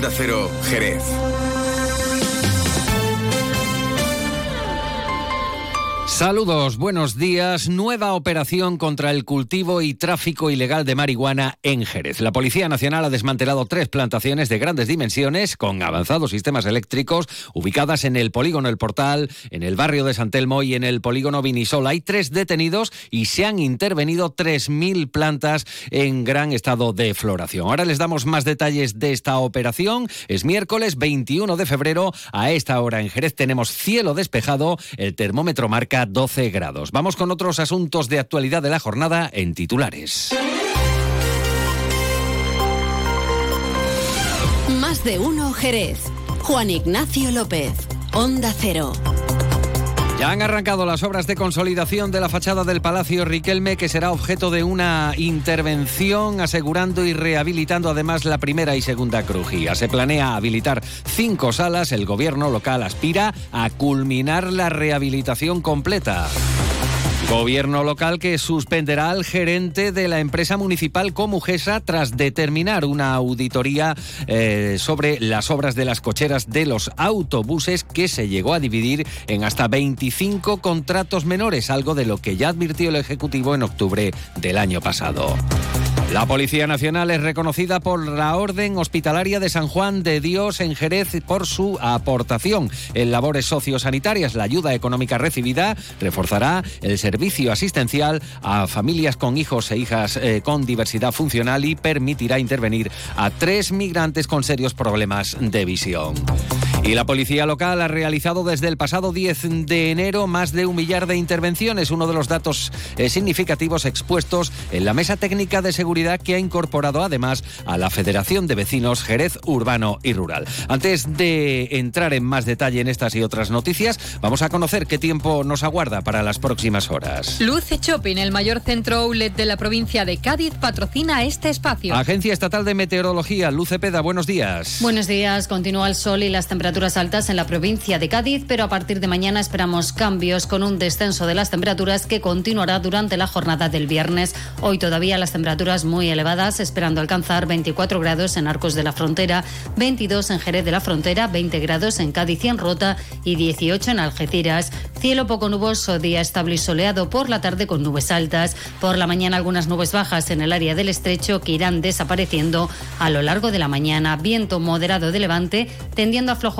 Onda Cero, Jerez. Saludos, buenos días. Nueva operación contra el cultivo y tráfico ilegal de marihuana en Jerez. La Policía Nacional ha desmantelado tres plantaciones de grandes dimensiones con avanzados sistemas eléctricos ubicadas en el polígono El Portal, en el barrio de San Telmo y en el polígono Vinisol. Hay tres detenidos y se han intervenido 3.000 plantas en gran estado de floración. Ahora les damos más detalles de esta operación. Es miércoles 21 de febrero. A esta hora en Jerez tenemos cielo despejado. El termómetro marca 12 grados. Vamos con otros asuntos de actualidad de la jornada en titulares. Más de uno Jerez. Juan Ignacio López. Onda Cero. Ya han arrancado las obras de consolidación de la fachada del Palacio Riquelme, que será objeto de una intervención asegurando y rehabilitando además la primera y segunda crujía. Se planea habilitar cinco salas. El gobierno local aspira a culminar la rehabilitación completa. Gobierno local que suspenderá al gerente de la empresa municipal Comujesa tras determinar una auditoría eh, sobre las obras de las cocheras de los autobuses que se llegó a dividir en hasta 25 contratos menores, algo de lo que ya advirtió el Ejecutivo en octubre del año pasado. La Policía Nacional es reconocida por la Orden Hospitalaria de San Juan de Dios en Jerez por su aportación en labores sociosanitarias. La ayuda económica recibida reforzará el servicio asistencial a familias con hijos e hijas eh, con diversidad funcional y permitirá intervenir a tres migrantes con serios problemas de visión. Y la policía local ha realizado desde el pasado 10 de enero más de un millar de intervenciones, uno de los datos eh, significativos expuestos en la mesa técnica de seguridad que ha incorporado además a la Federación de Vecinos Jerez Urbano y Rural. Antes de entrar en más detalle en estas y otras noticias, vamos a conocer qué tiempo nos aguarda para las próximas horas. Luce Shopping, el mayor centro outlet de la provincia de Cádiz, patrocina este espacio. Agencia Estatal de Meteorología, Luce Peda, buenos días. Buenos días, continúa el sol y las temperaturas altas en la provincia de Cádiz, pero a partir de mañana esperamos cambios con un descenso de las temperaturas que continuará durante la jornada del viernes. Hoy todavía las temperaturas muy elevadas, esperando alcanzar 24 grados en Arcos de la Frontera, 22 en Jerez de la Frontera, 20 grados en Cádiz y en Rota y 18 en Algeciras. Cielo poco nuboso, día estable y soleado por la tarde con nubes altas. Por la mañana algunas nubes bajas en el área del estrecho que irán desapareciendo a lo largo de la mañana. Viento moderado de levante tendiendo a flojo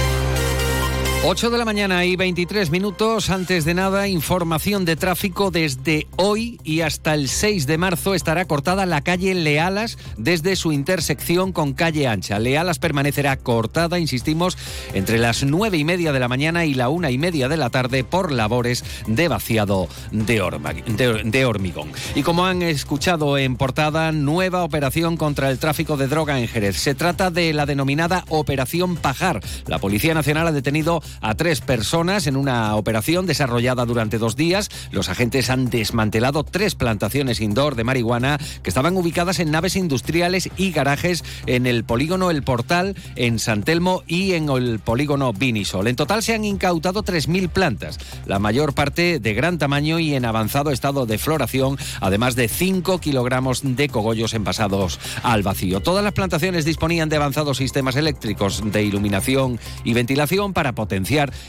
8 de la mañana y 23 minutos. Antes de nada, información de tráfico. Desde hoy y hasta el 6 de marzo estará cortada la calle Lealas desde su intersección con calle Ancha. Lealas permanecerá cortada, insistimos, entre las 9 y media de la mañana y la una y media de la tarde por labores de vaciado de, de hormigón. Y como han escuchado en portada, nueva operación contra el tráfico de droga en Jerez. Se trata de la denominada Operación Pajar. La Policía Nacional ha detenido a tres personas en una operación desarrollada durante dos días. Los agentes han desmantelado tres plantaciones indoor de marihuana que estaban ubicadas en naves industriales y garajes en el polígono El Portal, en San Telmo y en el polígono Vinisol. En total se han incautado 3.000 plantas, la mayor parte de gran tamaño y en avanzado estado de floración, además de 5 kilogramos de cogollos envasados al vacío. Todas las plantaciones disponían de avanzados sistemas eléctricos de iluminación y ventilación para potenciar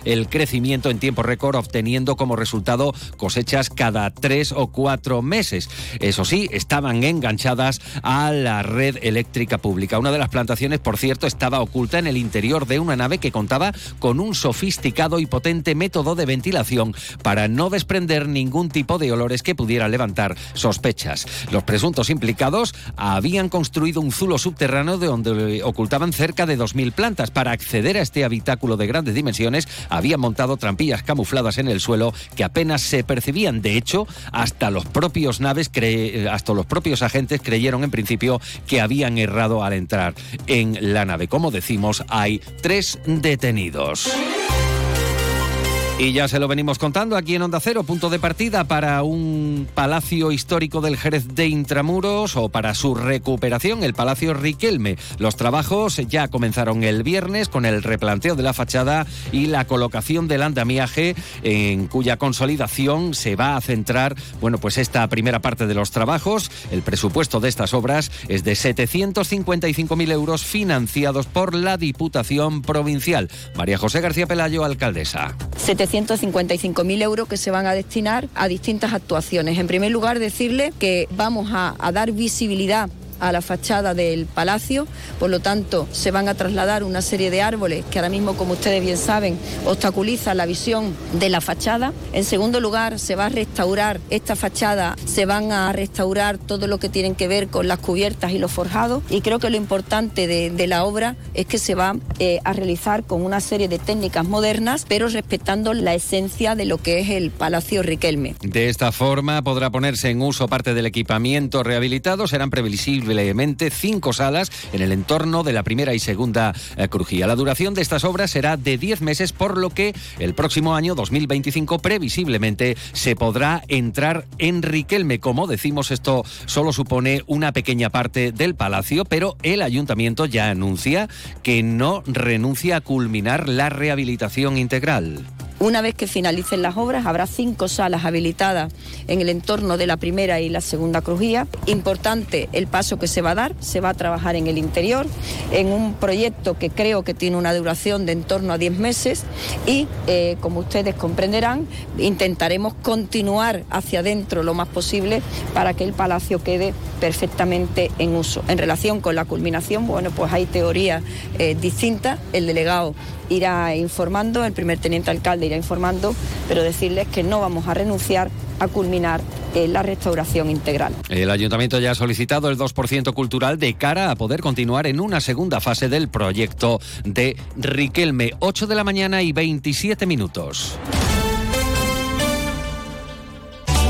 el crecimiento en tiempo récord, obteniendo como resultado cosechas cada tres o cuatro meses. Eso sí, estaban enganchadas a la red eléctrica pública. Una de las plantaciones, por cierto, estaba oculta en el interior de una nave que contaba con un sofisticado y potente método de ventilación para no desprender ningún tipo de olores que pudieran levantar sospechas. Los presuntos implicados habían construido un zulo subterráneo de donde ocultaban cerca de 2.000 plantas. Para acceder a este habitáculo de grandes dimensiones, habían montado trampillas camufladas en el suelo que apenas se percibían. De hecho, hasta los propios naves, hasta los propios agentes creyeron en principio que habían errado al entrar en la nave. Como decimos, hay tres detenidos. Y ya se lo venimos contando aquí en Onda Cero, punto de partida para un palacio histórico del Jerez de Intramuros o para su recuperación, el Palacio Riquelme. Los trabajos ya comenzaron el viernes con el replanteo de la fachada y la colocación del andamiaje en cuya consolidación se va a centrar, bueno, pues esta primera parte de los trabajos. El presupuesto de estas obras es de 755.000 euros financiados por la Diputación Provincial. María José García Pelayo, alcaldesa. 755.000 euros que se van a destinar a distintas actuaciones. En primer lugar, decirle que vamos a, a dar visibilidad a la fachada del palacio, por lo tanto se van a trasladar una serie de árboles que ahora mismo, como ustedes bien saben, obstaculizan la visión de la fachada. En segundo lugar, se va a restaurar esta fachada, se van a restaurar todo lo que tienen que ver con las cubiertas y los forjados y creo que lo importante de, la obra es que se va eh, a realizar con una serie de técnicas modernas, pero respetando la esencia de lo que es el Palacio Riquelme. De esta forma podrá ponerse en uso parte del equipamiento rehabilitado, serán previsibles cinco salas en el entorno de la primera y segunda eh, crujía. La duración de estas obras será de 10 meses, por lo que el próximo año 2025 previsiblemente se podrá entrar en Riquelme. Como decimos, esto solo supone una pequeña parte del palacio, pero el ayuntamiento ya anuncia que no renuncia a culminar la rehabilitación integral. Una vez que finalicen las obras, habrá cinco salas habilitadas en el entorno de la primera y la segunda crujía. Importante el paso que se va a dar, se va a trabajar en el interior, en un proyecto que creo que tiene una duración de en torno a 10 meses y, eh, como ustedes comprenderán, intentaremos continuar hacia adentro lo más posible para que el palacio quede perfectamente en uso. En relación con la culminación, bueno, pues hay teorías eh, distintas. El delegado irá informando, el primer teniente alcalde informando, pero decirles que no vamos a renunciar a culminar eh, la restauración integral. El ayuntamiento ya ha solicitado el 2% cultural de cara a poder continuar en una segunda fase del proyecto de Riquelme. 8 de la mañana y 27 minutos.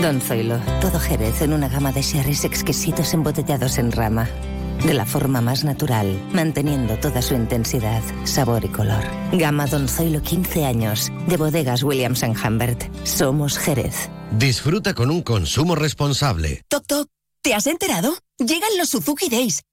Don Zoilo, todo Jerez en una gama de sherries exquisitos embotellados en rama. De la forma más natural, manteniendo toda su intensidad, sabor y color. Gama Don Zoilo 15 años, de bodegas Williams ⁇ Humbert. Somos Jerez. Disfruta con un consumo responsable. Toc, toc. ¿Te has enterado? Llegan los Suzuki Days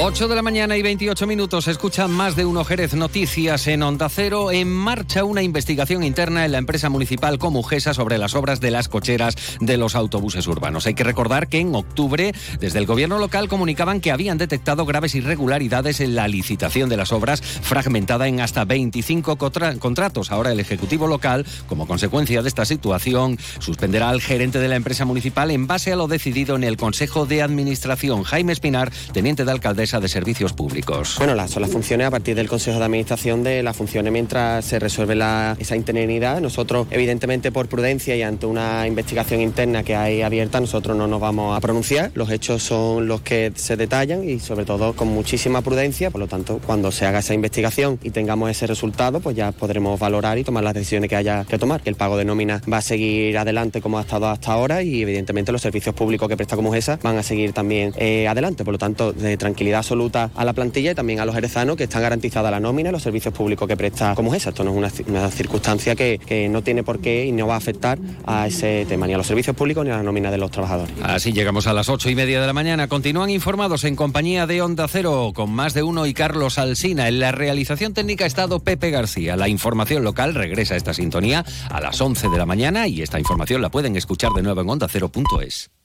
8 de la mañana y 28 minutos. Escuchan más de uno Jerez Noticias en Onda Cero. En marcha una investigación interna en la empresa municipal Comujesa sobre las obras de las cocheras de los autobuses urbanos. Hay que recordar que en octubre, desde el gobierno local comunicaban que habían detectado graves irregularidades en la licitación de las obras, fragmentada en hasta 25 contratos. Ahora el Ejecutivo local, como consecuencia de esta situación, suspenderá al gerente de la empresa municipal en base a lo decidido en el Consejo de Administración. Jaime Espinar, teniente de de Servicios Públicos. Bueno, las, son las funciones a partir del Consejo de Administración de las funciones mientras se resuelve esa interinidad. Nosotros, evidentemente, por prudencia y ante una investigación interna que hay abierta, nosotros no nos vamos a pronunciar. Los hechos son los que se detallan y, sobre todo, con muchísima prudencia. Por lo tanto, cuando se haga esa investigación y tengamos ese resultado, pues ya podremos valorar y tomar las decisiones que haya que tomar. El pago de nómina va a seguir adelante como ha estado hasta ahora y, evidentemente, los servicios públicos que presta como esa van a seguir también eh, adelante. Por lo tanto, de tranquilidad absoluta a la plantilla y también a los jerezanos que están garantizadas la nómina y los servicios públicos que presta como esa. Esto no es una, circunstancia que, que, no tiene por qué y no va a afectar a ese tema, ni a los servicios públicos ni a la nómina de los trabajadores. Así llegamos a las ocho y media de la mañana. Continúan informados en compañía de Onda Cero con más de uno y Carlos Alsina. En la realización técnica estado Pepe García. La información local regresa a esta sintonía a las 11 de la mañana y esta información la pueden escuchar de nuevo en onda ondacero.es.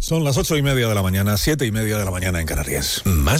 Son las ocho y media de la mañana, siete y media de la mañana en Canarias. Más